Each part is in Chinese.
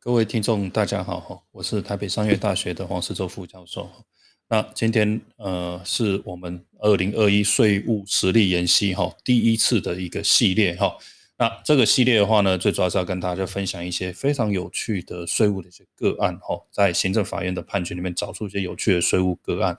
各位听众，大家好，我是台北商业大学的黄世洲副教授。那今天呃，是我们二零二一税务实力研习哈第一次的一个系列哈。那这个系列的话呢，最主要是要跟大家分享一些非常有趣的税务的一些个案哈，在行政法院的判决里面找出一些有趣的税务个案。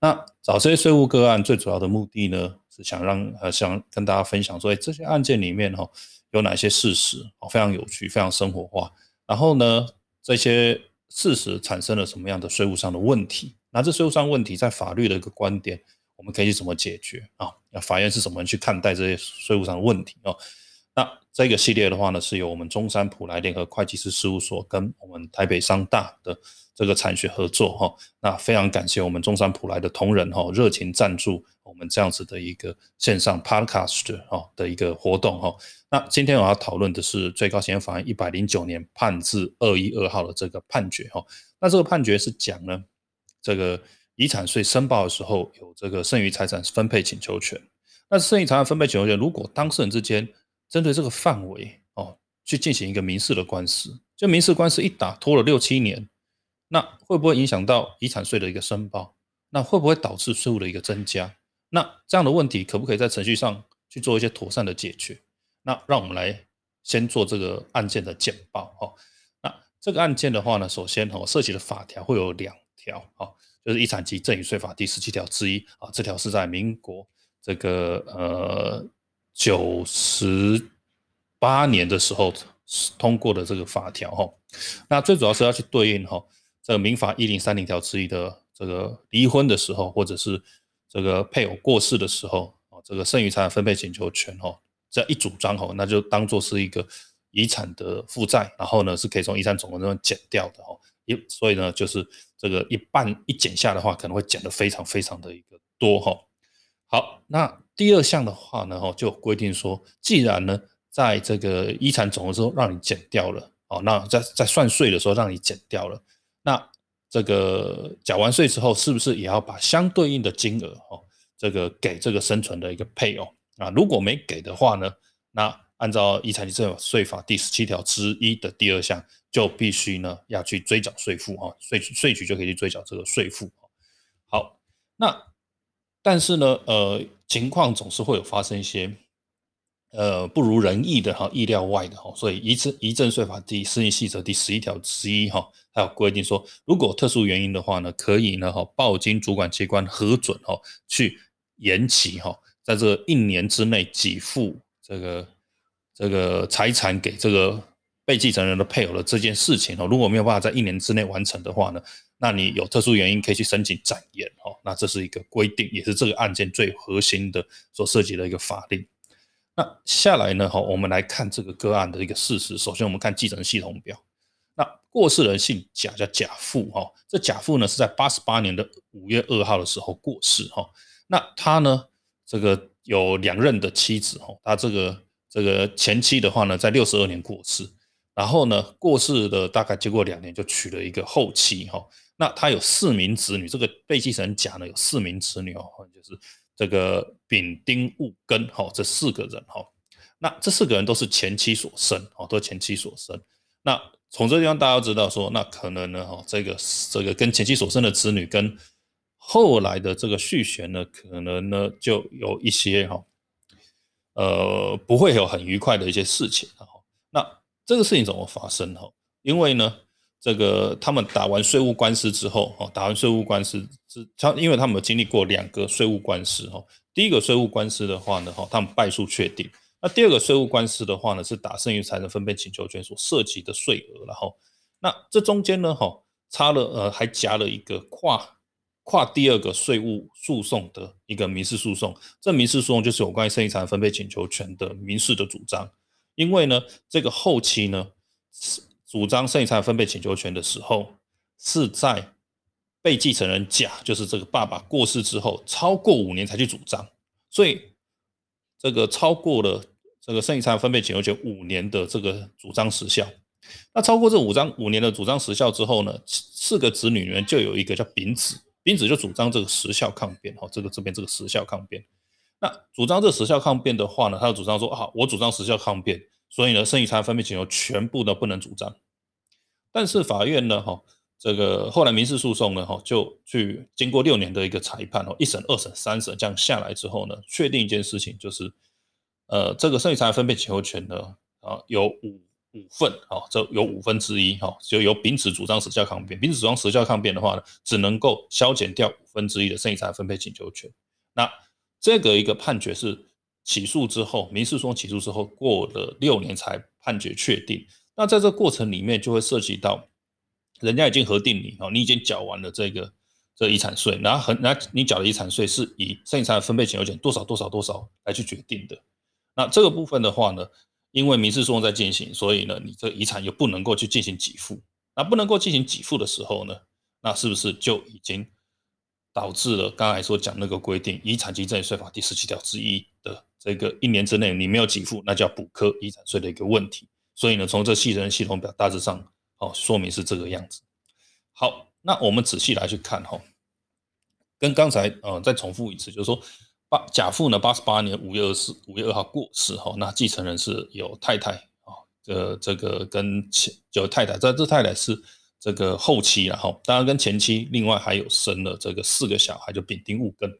那找这些税务个案最主要的目的呢，是想让呃想跟大家分享说，哎，这些案件里面哈有哪些事实，非常有趣，非常生活化。然后呢，这些事实产生了什么样的税务上的问题？那这税务上问题在法律的一个观点，我们可以怎么解决啊？那法院是怎么去看待这些税务上的问题哦？那这个系列的话呢，是由我们中山普莱联合会计师事务所跟我们台北商大的这个产学合作哈。那非常感谢我们中山普莱的同仁哈，热情赞助我们这样子的一个线上 podcast 哈的一个活动哈。那今天我要讨论的是最高行政法院一百零九年判字二一二号的这个判决哈。那这个判决是讲呢，这个遗产税申报的时候有这个剩余财产分配请求权。那剩余财产分配请求权，如果当事人之间针对这个范围哦去进行一个民事的官司，就民事官司一打拖了六七年，那会不会影响到遗产税的一个申报？那会不会导致税务的一个增加？那这样的问题可不可以在程序上去做一些妥善的解决？那让我们来先做这个案件的简报哈。那这个案件的话呢，首先哈涉及的法条会有两条哈，就是《遗产及赠与税法》第十七条之一啊，这条是在民国这个呃九十八年的时候通过的这个法条哈。那最主要是要去对应哈这个民法一零三零条之一的这个离婚的时候，或者是这个配偶过世的时候啊，这个剩余财产分配请求权哈。这一主张哈，那就当做是一个遗产的负债，然后呢是可以从遗产总额中减掉的哈，一所以呢就是这个一半一减下的话，可能会减得非常非常的一个多哈。好，那第二项的话呢哦，就规定说，既然呢在这个遗产总额之后让你减掉了，哦，那在在算税的时候让你减掉了，那这个缴完税之后，是不是也要把相对应的金额哦，这个给这个生存的一个配偶？啊，如果没给的话呢，那按照遗产及赠税法第十七条之一的第二项，就必须呢要去追缴税负哈，税税局就可以去追缴这个税负。好，那但是呢，呃，情况总是会有发生一些呃不如人意的哈，意料外的哈，所以遗赠遗赠税法第四细则第十一条之一哈，还有规定说，如果特殊原因的话呢，可以呢哈报经主管机关核准哈，去延期哈。在这一年之内给付这个这个财产给这个被继承人的配偶的这件事情哦，如果没有办法在一年之内完成的话呢，那你有特殊原因可以去申请展延哦。那这是一个规定，也是这个案件最核心的所涉及的一个法令。那下来呢，哈，我们来看这个个案的一个事实。首先，我们看继承系统表。那过世人姓贾，叫贾父哈。这贾父呢是在八十八年的五月二号的时候过世哈。那他呢？这个有两任的妻子哈，他这个这个前妻的话呢，在六十二年过世，然后呢过世的大概经过两年就娶了一个后妻哈，那他有四名子女，这个被继承人甲呢有四名子女哦，就是这个丙丁戊庚哈这四个人哈，那这四个人都是前妻所生哦，都是前妻所生，那从这地方大家知道说，那可能呢哈，这个这个跟前妻所生的子女跟后来的这个续弦呢，可能呢就有一些哈，呃，不会有很愉快的一些事情哈。这个事情怎么发生哈？因为呢，这个他们打完税务官司之后哈，打完税务官司之他，因为他们经历过两个税务官司哈。第一个税务官司的话呢哈，他们败诉确定。那第二个税务官司的话呢，是打剩余财产分配请求权所涉及的税额然后，那这中间呢哈，差了呃，还夹了一个跨。跨第二个税务诉讼的一个民事诉讼，这民事诉讼就是有关于剩余财产分配请求权的民事的主张。因为呢，这个后期呢，主张剩余财产分配请求权的时候，是在被继承人甲，就是这个爸爸过世之后，超过五年才去主张，所以这个超过了这个剩余财产分配请求权五年的这个主张时效。那超过这五张五年的主张时效之后呢，四个子女里面就有一个叫丙子。丙子就主张这个时效抗辩，哈，这个这边这个时效抗辩，那主张这时效抗辩的话呢，他就主张说，啊，我主张时效抗辩，所以呢，剩余财产分配请求全部都不能主张。但是法院呢，哈，这个后来民事诉讼呢，哈，就去经过六年的一个裁判哦，一审、二审、三审这样下来之后呢，确定一件事情，就是，呃，这个剩余财产分配请求权呢，啊，有五五份，啊，这有五分之一，哈，就由丙子主张时效抗辩，丙子主张时效抗辩的话呢，只能够消减掉五分之一的剩余财产分配请求权。那这个一个判决是起诉之后，民事诉讼起诉之后，过了六年才判决确定。那在这过程里面，就会涉及到，人家已经核定你哦，你已经缴完了这个这遗产税，然后很，那你缴的遗产税是以剩余财产分配请求权多少多少多少来去决定的。那这个部分的话呢，因为民事诉讼在进行，所以呢，你这遗产又不能够去进行给付。那不能够进行给付的时候呢，那是不是就已经导致了刚才所讲那个规定《遗产及赠与税法》第十七条之一的这个一年之内你没有给付，那叫补科遗产税的一个问题？所以呢，从这细人系统表大致上哦，说明是这个样子。好，那我们仔细来去看哈，跟刚才呃再重复一次，就是说，八甲父呢八十八年五月二十五月二号过世哈，那继承人是有太太啊，这这个跟前有太太，这这太太是这个后期了哈，当然跟前妻另外还有生了这个四个小孩，就丙丁戊庚。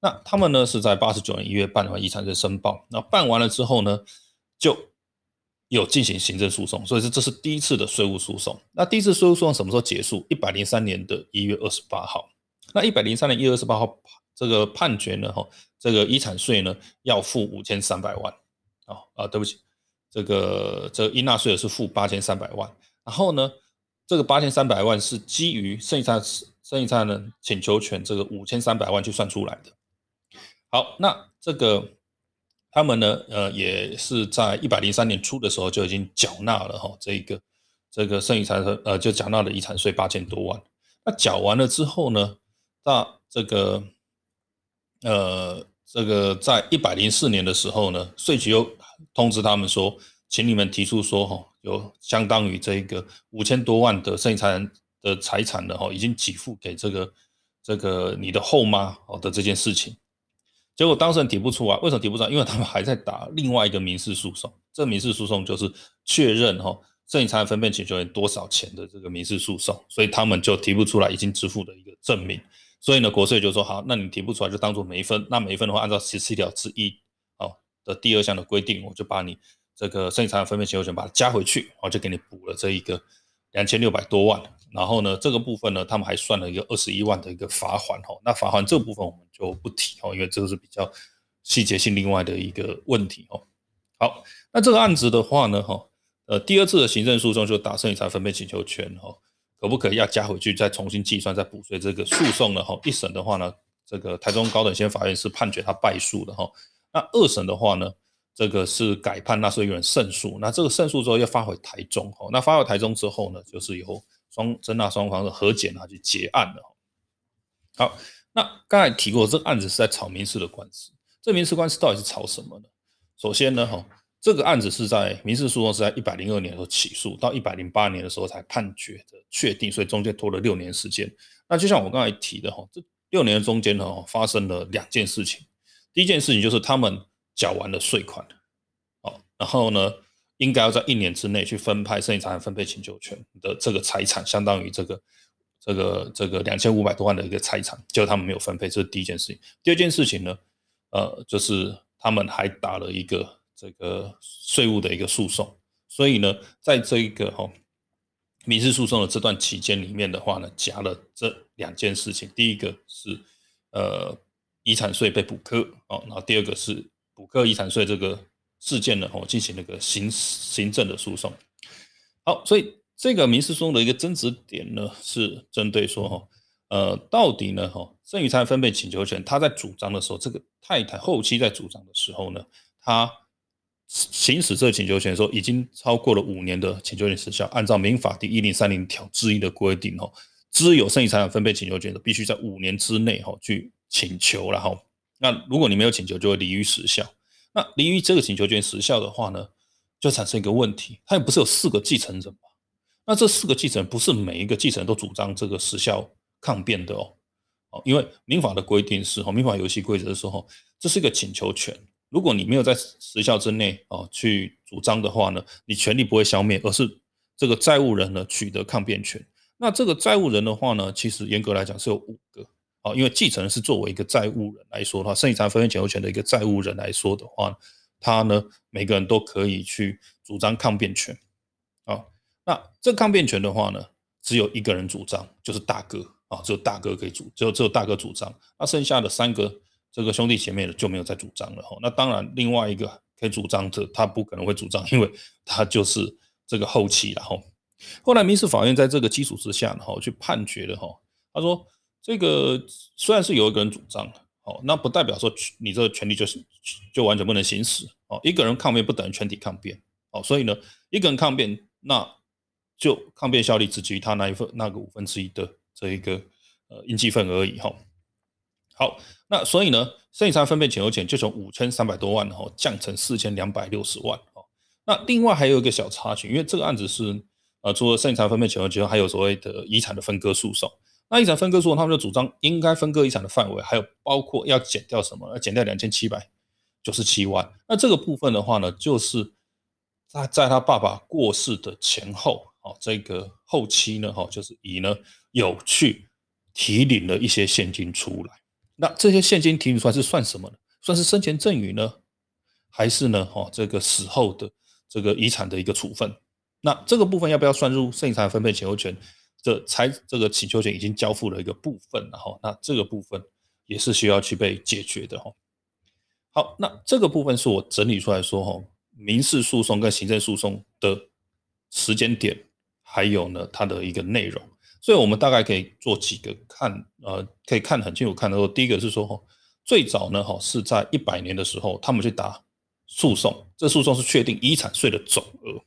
那他们呢是在八十九年一月办完遗产税申报，那办完了之后呢，就有进行行政诉讼，所以说这是第一次的税务诉讼。那第一次税务诉讼什么时候结束？一百零三年的一月二十八号。那一百零三年一月二十八号这个判决呢？哈，这个遗产税呢要付五千三百万。啊啊，对不起，这个这应纳税额是付八千三百万。然后呢，这个八千三百万是基于剩余财剩余财产的请求权这个五千三百万去算出来的。好，那这个。他们呢，呃，也是在一百零三年初的时候就已经缴纳了哈，这一个这个剩余财产呃，就缴纳了遗产税八千多万。那缴完了之后呢，那这个呃，这个在一百零四年的时候呢，税局又通知他们说，请你们提出说哈，有相当于这个五千多万的剩余财产的财产的哈，已经给付给这个这个你的后妈哦的这件事情。结果当事人提不出来，为什么提不出来？因为他们还在打另外一个民事诉讼，这民事诉讼就是确认哈剩余财产分配请求人多少钱的这个民事诉讼，所以他们就提不出来已经支付的一个证明。所以呢，国税就说好，那你提不出来就当做没分。那没分的话，按照十七条之一哦的第二项的规定，我就把你这个剩余财产分配请求权把它加回去，我就给你补了这一个两千六百多万。然后呢，这个部分呢，他们还算了一个二十一万的一个罚款哈。那罚款这部分我们就不提哈，因为这个是比较细节性另外的一个问题哦。好，那这个案子的话呢，哈，呃，第二次的行政诉讼就打剩余财分配请求权哈，可不可以要加回去再重新计算再补税？这个诉讼呢，哈，一审的话呢，这个台中高等先法院是判决他败诉的哈。那二审的话呢，这个是改判纳税人胜诉。那这个胜诉之后要发回台中哈。那发回台中之后呢，就是由双争纳双方的和解啊，去结案了。好，那刚才提过，这个案子是在吵民事的官司。这民事官司到底是吵什么呢？首先呢，哈，这个案子是在民事诉讼是在一百零二年的时候起诉，到一百零八年的时候才判决的确定，所以中间拖了六年时间。那就像我刚才提的哈，这六年中间呢，发生了两件事情。第一件事情就是他们缴完了税款，哦，然后呢？应该要在一年之内去分派剩余财产分配请求权的这个财产，相当于这个这个这个两千五百多万的一个财产，就他们没有分配，这是第一件事情。第二件事情呢，呃，就是他们还打了一个这个税务的一个诉讼，所以呢，在这一个哈民事诉讼的这段期间里面的话呢，夹了这两件事情，第一个是呃遗产税被补课哦，然后第二个是补课遗产税这个。事件呢，哦，进行那个行行政的诉讼。好，所以这个民事诉讼的一个争执点呢，是针对说，哈，呃，到底呢，哈，剩余财产分配请求权，他在主张的时候，这个太太后期在主张的时候呢，他行使这个请求权的时候，已经超过了五年的请求权时效。按照民法第一零三零条之一的规定，哈，只有剩余财产分配请求权的，必须在五年之内，哈，去请求，然后，那如果你没有请求，就会离于时效。那离于这个请求权时效的话呢，就产生一个问题，它也不是有四个继承人吗？那这四个继承人不是每一个继承人都主张这个时效抗辩的哦，哦，因为民法的规定是哈，民法游戏规则的时候，这是一个请求权，如果你没有在时效之内哦去主张的话呢，你权利不会消灭，而是这个债务人呢取得抗辩权。那这个债务人的话呢，其实严格来讲是有五个啊，因为继承是作为一个债务人来说的话，剩余财产分配请求权的一个债务人来说的话，他呢每个人都可以去主张抗辩权啊。那这抗辩权的话呢，只有一个人主张，就是大哥啊，只有大哥可以主，只有只有大哥主张。那剩下的三个这个兄弟姐妹的就没有再主张了哈。那当然，另外一个可以主张的，他不可能会主张，因为他就是这个后期了哈。后来民事法院在这个基础之下呢，哈，去判决了哈。他说，这个虽然是有一个人主张，哦，那不代表说你这个权利就是就完全不能行使哦。一个人抗辩不等于全体抗辩哦，所以呢，一个人抗辩，那就抗辩效力只基于他那一份那个五分之一的这一个呃应计份而已哈。好，那所以呢，剩余财产分配请求权就从五千三百多万哈降成四千两百六十万哦。那另外还有一个小插曲，因为这个案子是。呃，除了剩余财产分配请求权，还有所谓的遗产的分割诉讼。那遗产分割诉讼，他们就主张应该分割遗产的范围，还有包括要减掉什么？要减掉两千七百九十七万。那这个部分的话呢，就是在在他爸爸过世的前后，哦，这个后期呢，哈，就是乙呢有去提领了一些现金出来。那这些现金提领出来是算什么呢？算是生前赠与呢，还是呢，哈，这个死后的这个遗产的一个处分？那这个部分要不要算入剩余财产分配请求权？这财这个请求权已经交付了一个部分，然后那这个部分也是需要去被解决的哈。好，那这个部分是我整理出来说哈，民事诉讼跟行政诉讼的时间点，还有呢它的一个内容，所以我们大概可以做几个看，呃，可以看很清楚看到，第一个是说哈，最早呢哈是在一百年的时候，他们去打诉讼，这诉讼是确定遗产税的总额。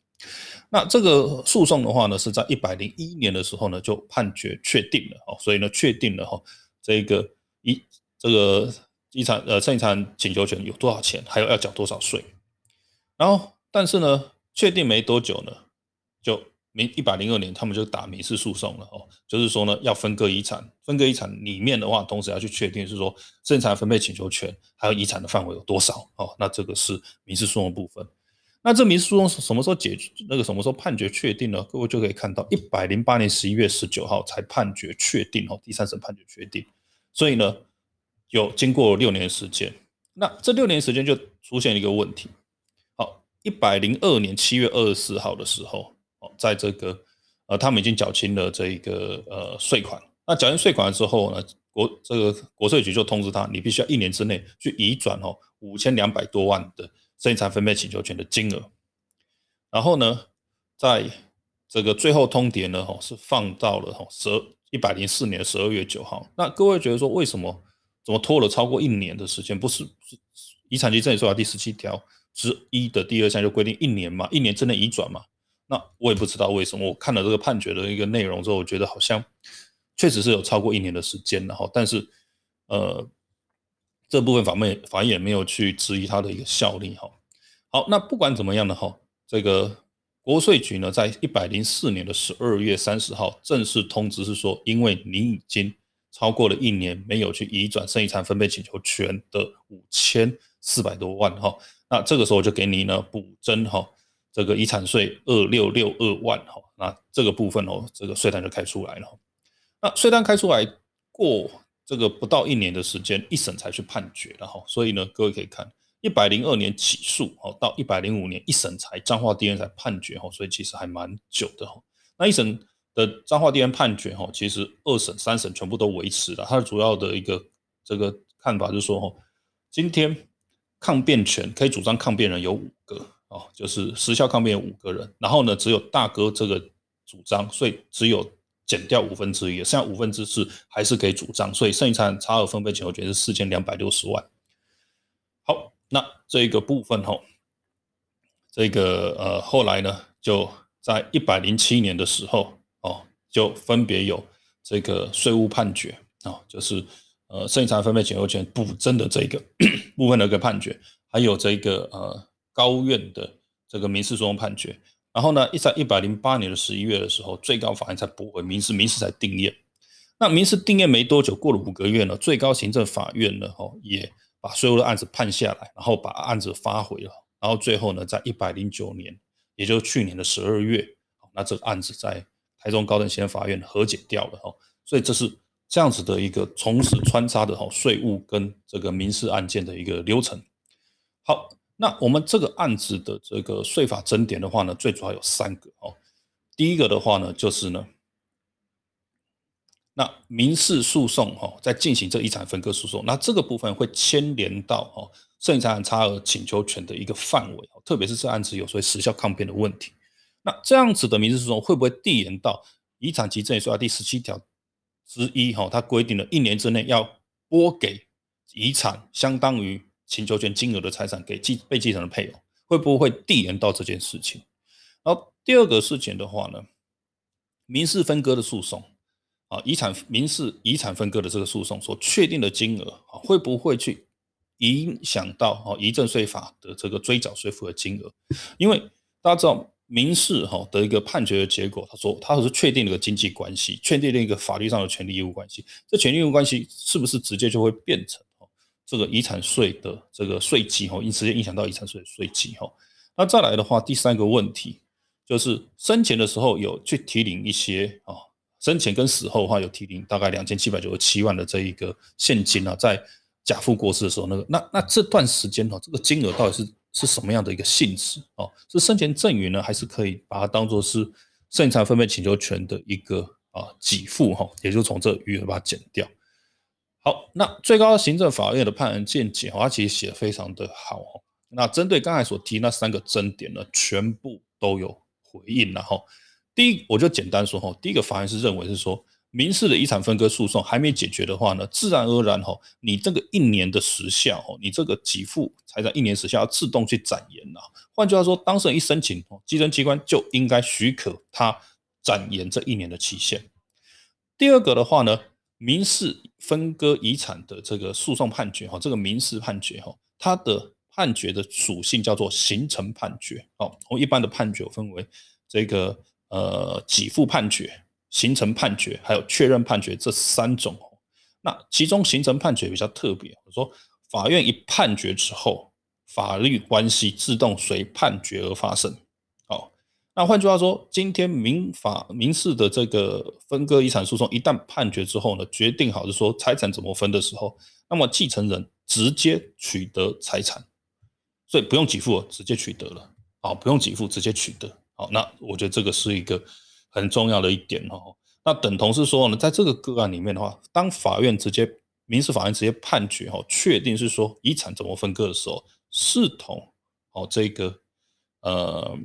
那这个诉讼的话呢，是在一百零一年的时候呢，就判决确定了哦，所以呢，确定了哈，这个遗这个遗产呃，剩余财产请求权有多少钱，还有要缴多少税。然后，但是呢，确定没多久呢，就民一百零二年，他们就打民事诉讼了哦，就是说呢，要分割遗产，分割遗产里面的话，同时要去确定是说剩余财产分配请求权还有遗产的范围有多少哦，那这个是民事诉讼部分。那这民事诉讼什么时候解那个什么时候判决确定呢？各位就可以看到，一百零八年十一月十九号才判决确定哦，第三审判决确定。所以呢，有经过六年时间。那这六年时间就出现一个问题。好，一百零二年七月二十四号的时候，哦，在这个呃，他们已经缴清了这一个呃税款。那缴清税款之后呢，国这个国税局就通知他，你必须要一年之内去移转哦五千两百多万的。生产分配请求权的金额，然后呢，在这个最后通牒呢，哈是放到了哈十一百零四年十二月九号。那各位觉得说，为什么怎么拖了超过一年的时间？不是是遗产及赠与税法第十七条之一的第二项就规定一年嘛，一年之内移转嘛？那我也不知道为什么。我看了这个判决的一个内容之后，我觉得好像确实是有超过一年的时间了哈，但是呃。这部分法院法院也没有去质疑它的一个效力哈。好，那不管怎么样的哈，这个国税局呢，在一百零四年的十二月三十号正式通知是说，因为你已经超过了一年没有去移转剩余财产分配请求权的五千四百多万哈，那这个时候就给你呢补征哈这个遗产税二六六二万哈，那这个部分哦，这个税单就开出来了。那税单开出来过。这个不到一年的时间，一审才去判决了哈，所以呢，各位可以看一百零二年起诉，哦，到一百零五年一审才彰化地院才判决哈，所以其实还蛮久的哈。那一审的彰化地院判决哈，其实二审、三审全部都维持了。它的主要的一个这个看法就是说哈，今天抗辩权可以主张抗辩人有五个哦，就是时效抗辩有五个人，然后呢，只有大哥这个主张，所以只有。减掉五分之一，剩下五分之四还是可以主张，所以剩余产差额分配请求权是四千两百六十万。好，那这个部分哈，这个呃后来呢，就在一百零七年的时候哦，就分别有这个税务判决啊，就是呃剩余产分配请求权补增的这个 部分的一个判决，还有这个呃高院的这个民事诉讼判决。然后呢，一在一百零八年的十一月的时候，最高法院才驳回民事，民事才定验。那民事定验没多久，过了五个月呢，最高行政法院呢，哦，也把所有的案子判下来，然后把案子发回了。然后最后呢，在一百零九年，也就是去年的十二月，那这个案子在台中高等行政法院和解掉了哈，所以这是这样子的一个同时穿插的哈税务跟这个民事案件的一个流程。好，那我们这个案子的这个税法争点的话呢，最主要有三个哦。第一个的话呢，就是呢。那民事诉讼哈，在进行这遗产分割诉讼，那这个部分会牵连到哈，剩余财产差额请求权的一个范围哦，特别是这案子有所谓时效抗辩的问题。那这样子的民事诉讼会不会递延到遗产及赠与税法第十七条之一哈？它规定了一年之内要拨给遗产相当于请求权金额的财产给继被继承的配偶，会不会递延到这件事情？然后第二个事情的话呢，民事分割的诉讼。啊，遗产民事遗产分割的这个诉讼所确定的金额啊，会不会去影响到啊遗赠税法的这个追缴税负的金额？因为大家知道民事哈的一个判决的结果，他说他是确定了一个经济关系，确定了一个法律上的权利义务关系，这权利义务关系是不是直接就会变成这个遗产税的这个税基哦，因直接影响到遗产税的税基哈？那再来的话，第三个问题就是生前的时候有去提领一些啊。生前跟死后的话，有提领大概两千七百九十七万的这一个现金啊，在贾父过世的时候，那个那那这段时间哈，这个金额到底是是什么样的一个性质哦？是生前赠与呢，还是可以把它当做是剩财分配请求权的一个啊给付哈？也就从这余额把它减掉。好，那最高行政法院的判案见解，它其实写的非常的好哦。那针对刚才所提那三个争点呢，全部都有回应了哈。第一，我就简单说哈，第一个法院是认为是说，民事的遗产分割诉讼还没解决的话呢，自然而然哈，你这个一年的时效哦，你这个给付财产一年时效要自动去展延呐。换句话说，当事人一申请哦，基征机关就应该许可他展延这一年的期限。第二个的话呢，民事分割遗产的这个诉讼判决哈，这个民事判决哈，它的判决的属性叫做形成判决哦。我一般的判决分为这个。呃，给付判决、形成判决，还有确认判决这三种。那其中形成判决比较特别，我说法院一判决之后，法律关系自动随判决而发生。那换句话说，今天民法民事的这个分割遗产诉讼一旦判决之后呢，决定好是说财产怎么分的时候，那么继承人直接取得财产，所以不用给付，直接取得了。好，不用给付，直接取得。好，那我觉得这个是一个很重要的一点哦。那等同是说呢，在这个个案里面的话，当法院直接民事法院直接判决哈，确定是说遗产怎么分割的时候，视同哦这个呃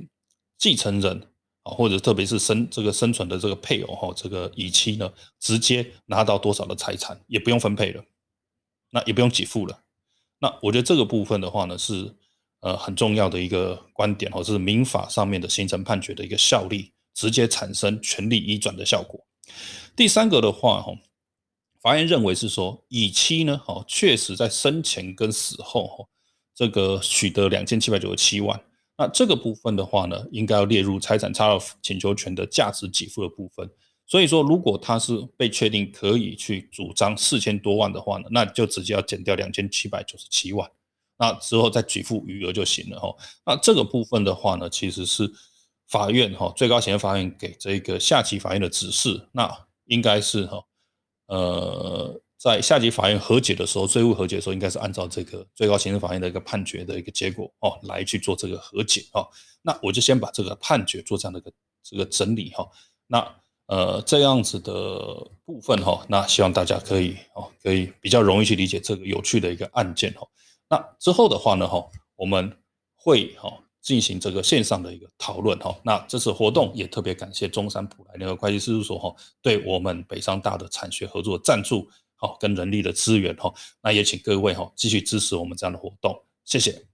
继承人啊，或者特别是生这个生存的这个配偶哈，这个乙妻呢，直接拿到多少的财产，也不用分配了，那也不用给付了。那我觉得这个部分的话呢是。呃，很重要的一个观点，或者是民法上面的形成判决的一个效力，直接产生权利移转的效果。第三个的话，哈，法院认为是说，乙妻呢，哈，确实在生前跟死后，哈，这个取得两千七百九十七万，那这个部分的话呢，应该要列入财产差额请求权的价值给付的部分。所以说，如果他是被确定可以去主张四千多万的话呢，那就直接要减掉两千七百九十七万。那之后再给付余额就行了哈。那这个部分的话呢，其实是法院哈最高行政法院给这个下级法院的指示。那应该是哈呃在下级法院和解的时候，税务和解的时候，应该是按照这个最高行政法院的一个判决的一个结果哦来去做这个和解哦。那我就先把这个判决做这样的一个这个整理哈。那呃这样子的部分哈，那希望大家可以哦可以比较容易去理解这个有趣的一个案件哈。那之后的话呢，哈，我们会哈进行这个线上的一个讨论哈。那这次活动也特别感谢中山普莱联合会计事务所哈，对我们北商大的产学合作赞助，哦跟人力的资源哈。那也请各位哈继续支持我们这样的活动，谢谢。